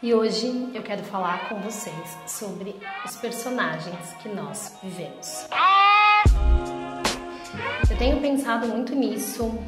E hoje eu quero falar com vocês sobre os personagens que nós vivemos. Eu tenho pensado muito nisso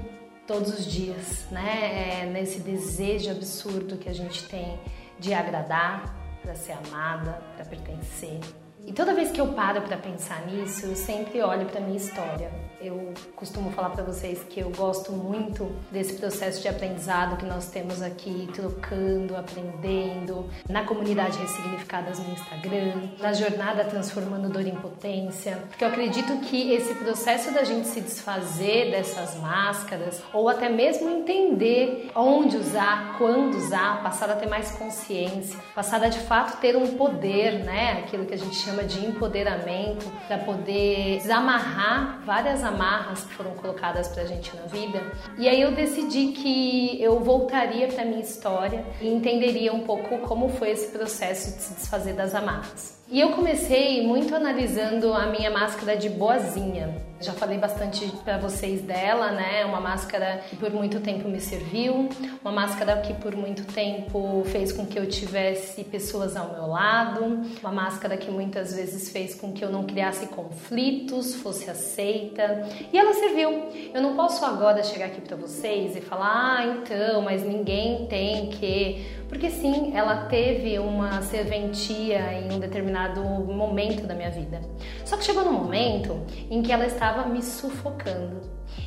todos os dias, né? É nesse desejo absurdo que a gente tem de agradar, para ser amada, para pertencer. E toda vez que eu paro para pensar nisso, eu sempre olho para minha história. Eu costumo falar para vocês que eu gosto muito desse processo de aprendizado que nós temos aqui, trocando, aprendendo, na comunidade Ressignificadas no Instagram, na jornada Transformando Dor em Potência, porque eu acredito que esse processo da gente se desfazer dessas máscaras, ou até mesmo entender onde usar, quando usar, passar a ter mais consciência, passar a de fato ter um poder, né? Aquilo que a gente chama de empoderamento, para poder desamarrar várias amarras que foram colocadas pra gente na vida. E aí eu decidi que eu voltaria para minha história e entenderia um pouco como foi esse processo de se desfazer das amarras. E eu comecei muito analisando a minha máscara de boazinha. Já falei bastante para vocês dela, né? Uma máscara que por muito tempo me serviu, uma máscara que por muito tempo fez com que eu tivesse pessoas ao meu lado, uma máscara que muitas vezes fez com que eu não criasse conflitos, fosse aceita. E ela serviu. Eu não posso agora chegar aqui para vocês e falar: "Ah, então, mas ninguém tem que porque sim, ela teve uma serventia em um determinado momento da minha vida. Só que chegou num momento em que ela estava me sufocando,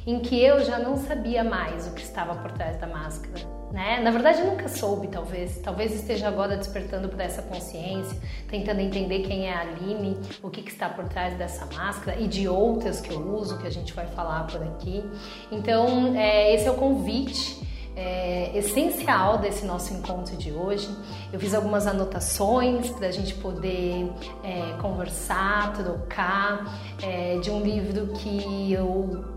em que eu já não sabia mais o que estava por trás da máscara. Né? Na verdade, eu nunca soube, talvez. Talvez esteja agora despertando para essa consciência, tentando entender quem é a Aline, o que, que, está por trás dessa máscara e de outras que eu uso, que a gente vai falar por aqui. Então, é, esse é o convite é, essencial desse nosso encontro de hoje. Eu fiz algumas anotações para a gente poder é, conversar, trocar, é, de um livro que eu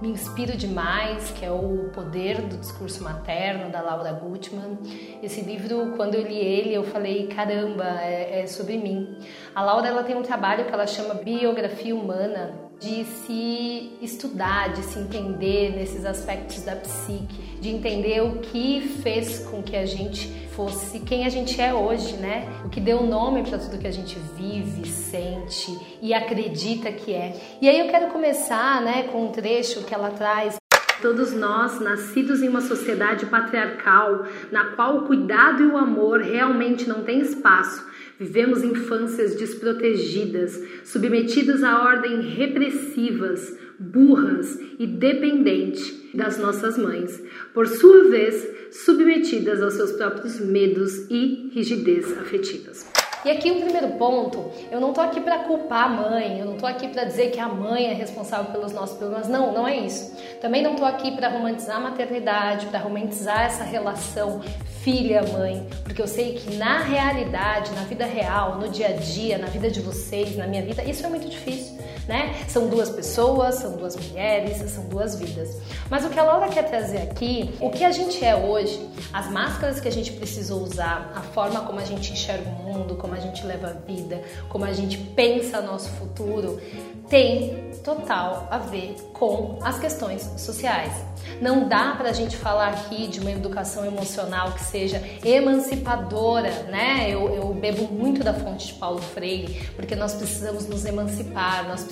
me inspiro demais, que é o Poder do Discurso Materno, da Laura Gutman. Esse livro, quando eu li ele, eu falei, caramba, é, é sobre mim. A Laura ela tem um trabalho que ela chama Biografia Humana, de se estudar, de se entender nesses aspectos da psique, de entender o que fez com que a gente fosse quem a gente é hoje, né? O que deu nome para tudo que a gente vive, sente e acredita que é. E aí eu quero começar, né, com um trecho que ela traz Todos nós, nascidos em uma sociedade patriarcal, na qual o cuidado e o amor realmente não têm espaço, Vivemos infâncias desprotegidas, submetidas a ordens repressivas, burras e dependentes das nossas mães, por sua vez submetidas aos seus próprios medos e rigidez afetivas. E aqui um primeiro ponto, eu não tô aqui para culpar a mãe, eu não tô aqui para dizer que a mãe é responsável pelos nossos problemas, não, não é isso. Também não tô aqui para romantizar a maternidade, para romantizar essa relação filha-mãe, porque eu sei que na realidade, na vida real, no dia a dia, na vida de vocês, na minha vida, isso é muito difícil, né? São duas pessoas, são duas mulheres, são duas vidas. Mas o que a Laura quer trazer aqui, o que a gente é hoje, as máscaras que a gente precisou usar, a forma como a gente enxerga o mundo, como a gente leva a vida, como a gente pensa nosso futuro, tem total a ver com as questões sociais. Não dá para a gente falar aqui de uma educação emocional que seja emancipadora, né? Eu, eu bebo muito da fonte de Paulo Freire, porque nós precisamos nos emancipar, nós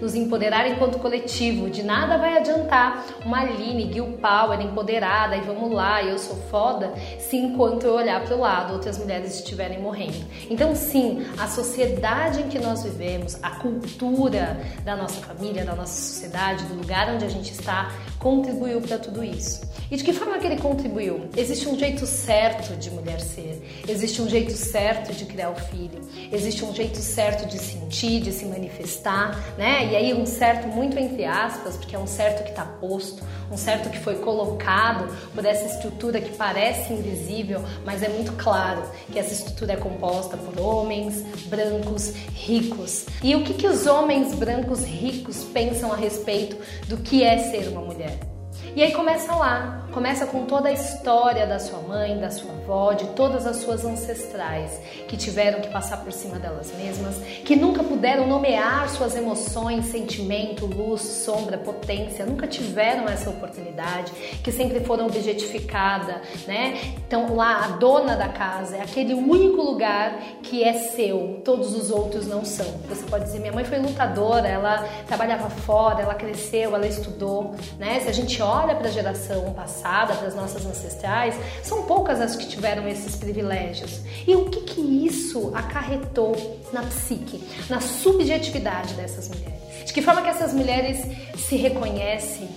nos empoderar enquanto coletivo. De nada vai adiantar uma Aline, Gil Power, empoderada e vamos lá, eu sou foda, se enquanto eu olhar para o lado outras mulheres estiverem morrendo. Então, sim, a sociedade em que nós vivemos, a cultura da nossa família, da nossa sociedade, do lugar onde a gente está, contribuiu para tudo isso. E de que forma que ele contribuiu? Existe um jeito certo de mulher ser, existe um jeito certo de criar o filho, existe um jeito certo de sentir, de se manifestar, né? E aí um certo muito entre aspas, porque é um certo que está posto, um certo que foi colocado por essa estrutura que parece invisível, mas é muito claro que essa estrutura é composta por homens brancos ricos. E o que, que os homens brancos ricos pensam a respeito do que é ser uma mulher? E aí começa lá, começa com toda a história da sua mãe, da sua avó, de todas as suas ancestrais que tiveram que passar por cima delas mesmas, que nunca puderam nomear suas emoções, sentimento, luz, sombra, potência, nunca tiveram essa oportunidade, que sempre foram objetificadas, né? Então lá a dona da casa é aquele único lugar que é seu, todos os outros não são. Você pode dizer, minha mãe foi lutadora, ela trabalhava fora, ela cresceu, ela estudou, né? Se a gente olha olha para a geração passada, para as nossas ancestrais, são poucas as que tiveram esses privilégios. E o que, que isso acarretou na psique, na subjetividade dessas mulheres? De que forma que essas mulheres se reconhecem,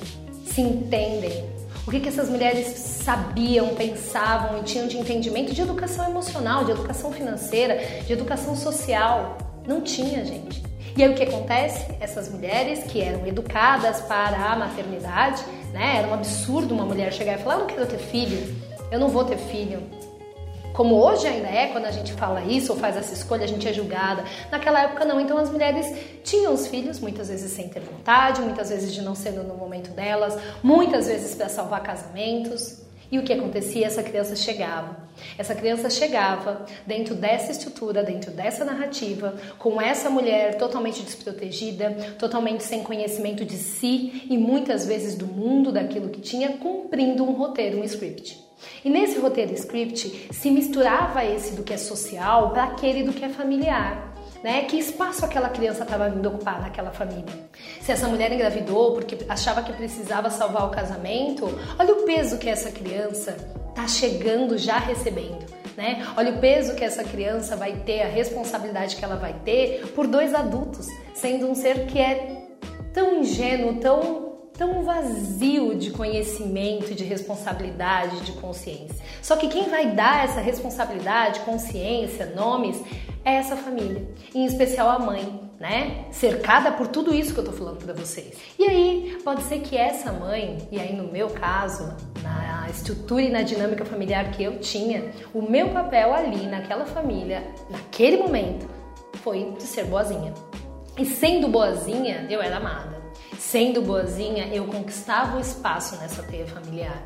se entendem? O que, que essas mulheres sabiam, pensavam e tinham de entendimento de educação emocional, de educação financeira, de educação social? Não tinha, gente. E aí o que acontece? Essas mulheres que eram educadas para a maternidade, né? Era um absurdo uma mulher chegar e falar: "Eu não quero ter filho, eu não vou ter filho". Como hoje ainda é, quando a gente fala isso ou faz essa escolha, a gente é julgada. Naquela época não, então as mulheres tinham os filhos, muitas vezes sem ter vontade, muitas vezes de não sendo no momento delas, muitas vezes para salvar casamentos. E o que acontecia? Essa criança chegava. Essa criança chegava dentro dessa estrutura, dentro dessa narrativa, com essa mulher totalmente desprotegida, totalmente sem conhecimento de si e muitas vezes do mundo, daquilo que tinha, cumprindo um roteiro, um script. E nesse roteiro script se misturava esse do que é social para aquele do que é familiar né? Que espaço aquela criança estava vindo ocupar naquela família? Se essa mulher engravidou porque achava que precisava salvar o casamento, olha o peso que essa criança está chegando já recebendo. Né? Olha o peso que essa criança vai ter, a responsabilidade que ela vai ter por dois adultos, sendo um ser que é tão ingênuo, tão tão vazio de conhecimento, de responsabilidade, de consciência. Só que quem vai dar essa responsabilidade, consciência, nomes é essa família, em especial a mãe, né? Cercada por tudo isso que eu tô falando para vocês. E aí, pode ser que essa mãe, e aí no meu caso, na estrutura e na dinâmica familiar que eu tinha, o meu papel ali naquela família, naquele momento, foi de ser boazinha. E sendo boazinha, eu era amada. Sendo boazinha, eu conquistava o espaço nessa teia familiar.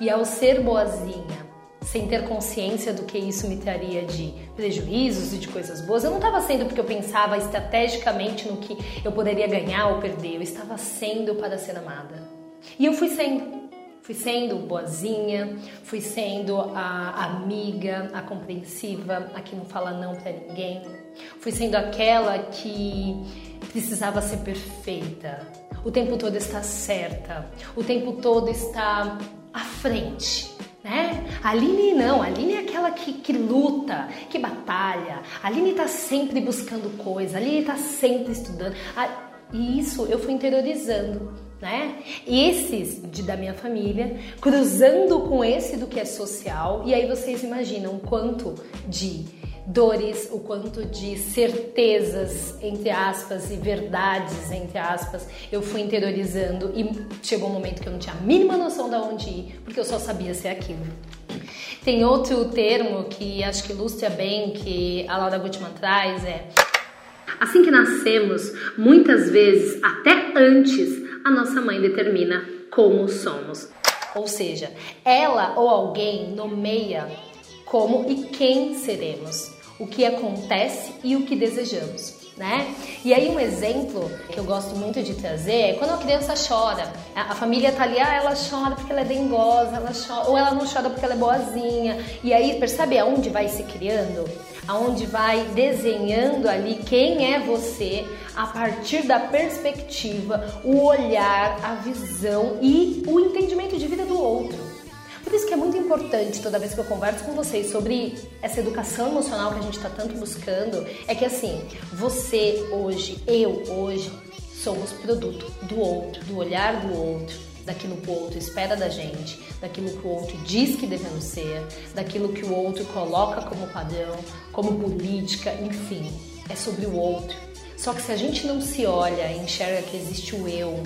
E ao ser boazinha, sem ter consciência do que isso me traria de prejuízos e de coisas boas. Eu não estava sendo porque eu pensava estrategicamente no que eu poderia ganhar ou perder, eu estava sendo para ser amada. E eu fui sendo. Fui sendo boazinha, fui sendo a amiga, a compreensiva, a que não fala não para ninguém. Fui sendo aquela que precisava ser perfeita. O tempo todo está certa, o tempo todo está à frente né? A Aline não, a Aline é aquela que, que luta, que batalha. A Aline tá sempre buscando coisa, a Aline tá sempre estudando. E isso eu fui interiorizando, né? Esses de, da minha família, cruzando com esse do que é social, e aí vocês imaginam quanto de dores, o quanto de certezas, entre aspas, e verdades, entre aspas, eu fui interiorizando e chegou um momento que eu não tinha a mínima noção de onde ir, porque eu só sabia ser aquilo. Tem outro termo que acho que ilustra bem que a Laura Gutman traz, é Assim que nascemos, muitas vezes, até antes, a nossa mãe determina como somos. Ou seja, ela ou alguém nomeia como e quem seremos o que acontece e o que desejamos. Né? E aí um exemplo que eu gosto muito de trazer é quando a criança chora. A família tá ali, ah, ela chora porque ela é dengosa, ela chora, ou ela não chora porque ela é boazinha. E aí percebe aonde vai se criando? Aonde vai desenhando ali quem é você a partir da perspectiva, o olhar, a visão e o entendimento de vida do outro. Por isso que é muito importante toda vez que eu converso com vocês sobre essa educação emocional que a gente está tanto buscando, é que assim, você hoje, eu hoje, somos produto do outro, do olhar do outro, daquilo que o outro espera da gente, daquilo que o outro diz que devemos ser, daquilo que o outro coloca como padrão, como política, enfim, é sobre o outro. Só que se a gente não se olha e enxerga que existe o eu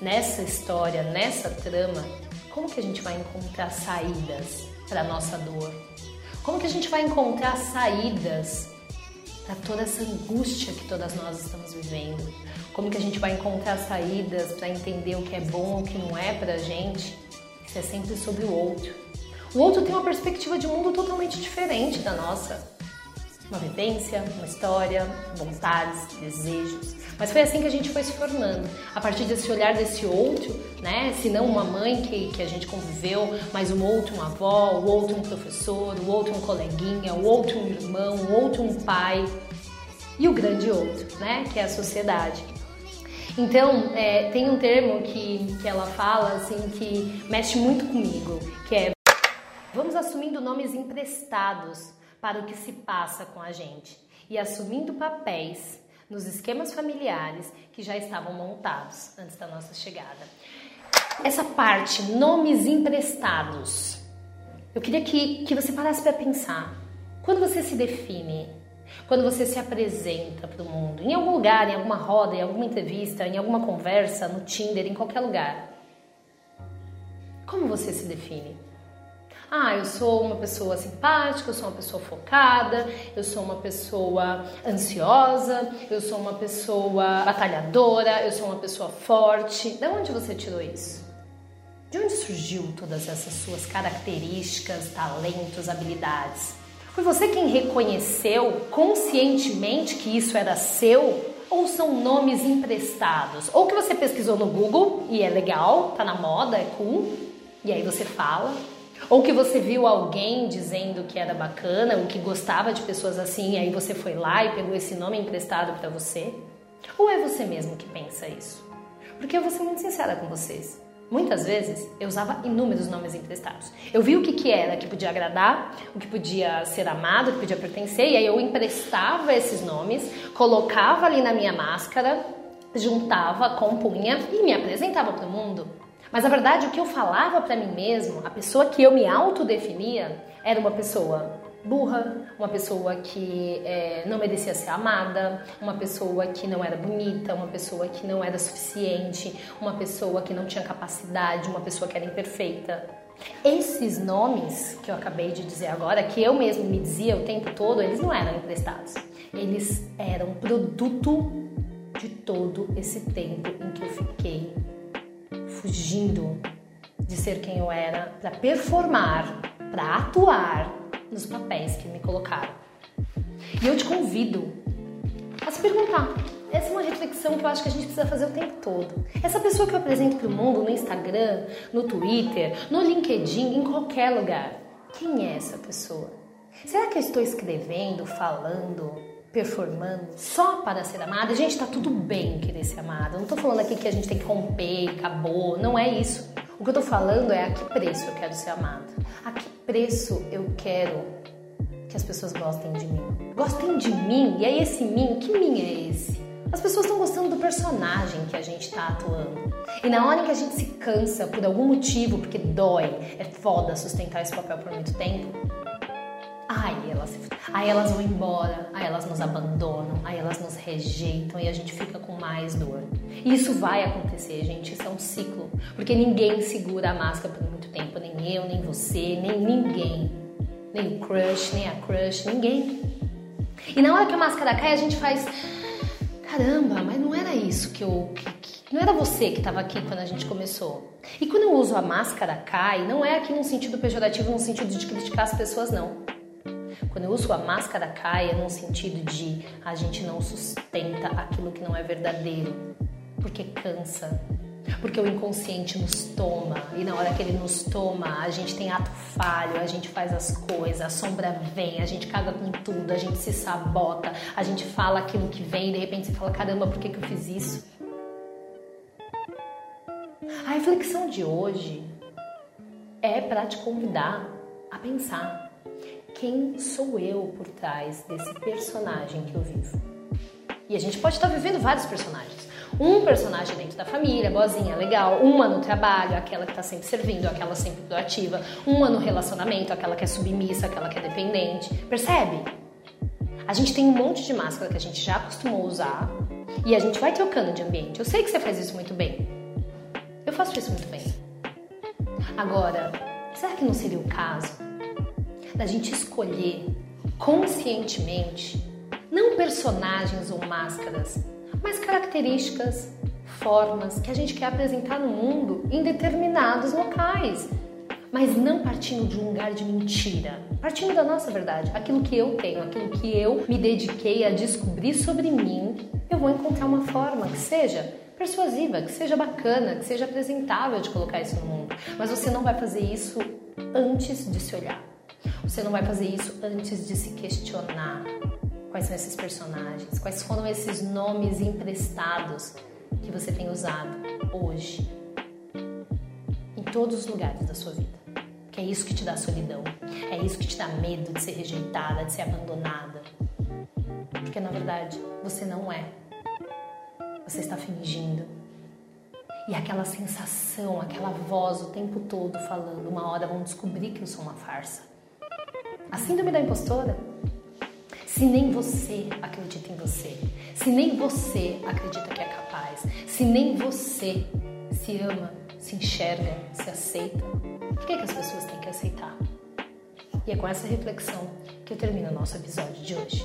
nessa história, nessa trama, como que a gente vai encontrar saídas para a nossa dor? Como que a gente vai encontrar saídas para toda essa angústia que todas nós estamos vivendo? Como que a gente vai encontrar saídas para entender o que é bom, o que não é para a gente? Isso é sempre sobre o outro. O outro tem uma perspectiva de mundo totalmente diferente da nossa uma vivência, uma história, vontades, desejos. Mas foi assim que a gente foi se formando. A partir desse olhar desse outro, né? Se não uma mãe que, que a gente conviveu, mas um outro, uma avó, o outro um professor, o outro um coleguinha, o outro um irmão, o outro um pai. E o grande outro, né? Que é a sociedade. Então, é, tem um termo que, que ela fala, assim, que mexe muito comigo, que é vamos assumindo nomes emprestados para o que se passa com a gente e assumindo papéis nos esquemas familiares que já estavam montados antes da nossa chegada. Essa parte, nomes emprestados, eu queria que, que você parasse para pensar. Quando você se define, quando você se apresenta para o mundo, em algum lugar, em alguma roda, em alguma entrevista, em alguma conversa, no Tinder, em qualquer lugar, como você se define? Ah, eu sou uma pessoa simpática, eu sou uma pessoa focada, eu sou uma pessoa ansiosa, eu sou uma pessoa batalhadora, eu sou uma pessoa forte. De onde você tirou isso? De onde surgiu todas essas suas características, talentos, habilidades? Foi você quem reconheceu conscientemente que isso era seu? Ou são nomes emprestados? Ou que você pesquisou no Google e é legal, tá na moda, é cool, e aí você fala, ou que você viu alguém dizendo que era bacana, ou que gostava de pessoas assim, e aí você foi lá e pegou esse nome emprestado para você? Ou é você mesmo que pensa isso? Porque eu vou ser muito sincera com vocês. Muitas vezes eu usava inúmeros nomes emprestados. Eu vi o que, que era que podia agradar, o que podia ser amado, o que podia pertencer, e aí eu emprestava esses nomes, colocava ali na minha máscara, juntava, compunha e me apresentava para o mundo. Mas na verdade, o que eu falava para mim mesmo, a pessoa que eu me autodefinia, era uma pessoa burra, uma pessoa que é, não merecia ser amada, uma pessoa que não era bonita, uma pessoa que não era suficiente, uma pessoa que não tinha capacidade, uma pessoa que era imperfeita. Esses nomes que eu acabei de dizer agora, que eu mesmo me dizia o tempo todo, eles não eram emprestados. Eles eram produto de todo esse tempo em que eu fiquei fugindo de ser quem eu era para performar, para atuar nos papéis que me colocaram. E eu te convido a se perguntar. Essa é uma reflexão que eu acho que a gente precisa fazer o tempo todo. Essa pessoa que eu apresento para o mundo no Instagram, no Twitter, no LinkedIn, em qualquer lugar, quem é essa pessoa? Será que eu estou escrevendo, falando, performando só para ser amada. Gente, tá tudo bem querer ser amada. Não tô falando aqui que a gente tem que romper, acabou. Não é isso. O que eu tô falando é a que preço eu quero ser amada. A que preço eu quero que as pessoas gostem de mim. Gostem de mim? E aí esse mim, que mim é esse? As pessoas estão gostando do personagem que a gente está atuando. E na hora que a gente se cansa por algum motivo, porque dói, é foda sustentar esse papel por muito tempo, Aí elas, aí elas vão embora, aí elas nos abandonam, aí elas nos rejeitam e a gente fica com mais dor. E isso vai acontecer, gente, isso é um ciclo. Porque ninguém segura a máscara por muito tempo, nem eu, nem você, nem ninguém. Nem o crush, nem a crush, ninguém. E na hora que a máscara cai, a gente faz. Caramba, mas não era isso que eu. Que, que, não era você que estava aqui quando a gente começou. E quando eu uso a máscara cai, não é aqui num sentido pejorativo, num sentido de criticar as pessoas, não. Quando eu uso a máscara caia num sentido de a gente não sustenta aquilo que não é verdadeiro, porque cansa, porque o inconsciente nos toma. E na hora que ele nos toma, a gente tem ato falho, a gente faz as coisas, a sombra vem, a gente caga com tudo, a gente se sabota, a gente fala aquilo que vem e de repente você fala: caramba, por que, que eu fiz isso? A reflexão de hoje é para te convidar a pensar quem sou eu por trás desse personagem que eu vivo. E a gente pode estar vivendo vários personagens. Um personagem dentro da família, boazinha, legal. Uma no trabalho, aquela que está sempre servindo, aquela sempre proativa. Uma no relacionamento, aquela que é submissa, aquela que é dependente. Percebe? A gente tem um monte de máscara que a gente já acostumou usar e a gente vai trocando de ambiente. Eu sei que você faz isso muito bem. Eu faço isso muito bem. Agora, será que não seria o caso da gente escolher conscientemente não personagens ou máscaras, mas características, formas que a gente quer apresentar no mundo em determinados locais? mas não partindo de um lugar de mentira, partindo da nossa verdade, aquilo que eu tenho, aquilo que eu me dediquei a descobrir sobre mim, eu vou encontrar uma forma que seja persuasiva, que seja bacana, que seja apresentável de colocar isso no mundo. Mas você não vai fazer isso antes de se olhar. Você não vai fazer isso antes de se questionar quais são esses personagens, quais foram esses nomes emprestados que você tem usado hoje em todos os lugares da sua vida que é isso que te dá solidão, é isso que te dá medo de ser rejeitada, de ser abandonada. Porque na verdade você não é. Você está fingindo. E aquela sensação, aquela voz o tempo todo falando, uma hora vão descobrir que eu sou uma farsa. A síndrome da impostora? Se nem você acredita em você, se nem você acredita que é capaz, se nem você se ama, se enxerga, se aceita, por que, que as pessoas têm que aceitar? E é com essa reflexão que eu termino o nosso episódio de hoje.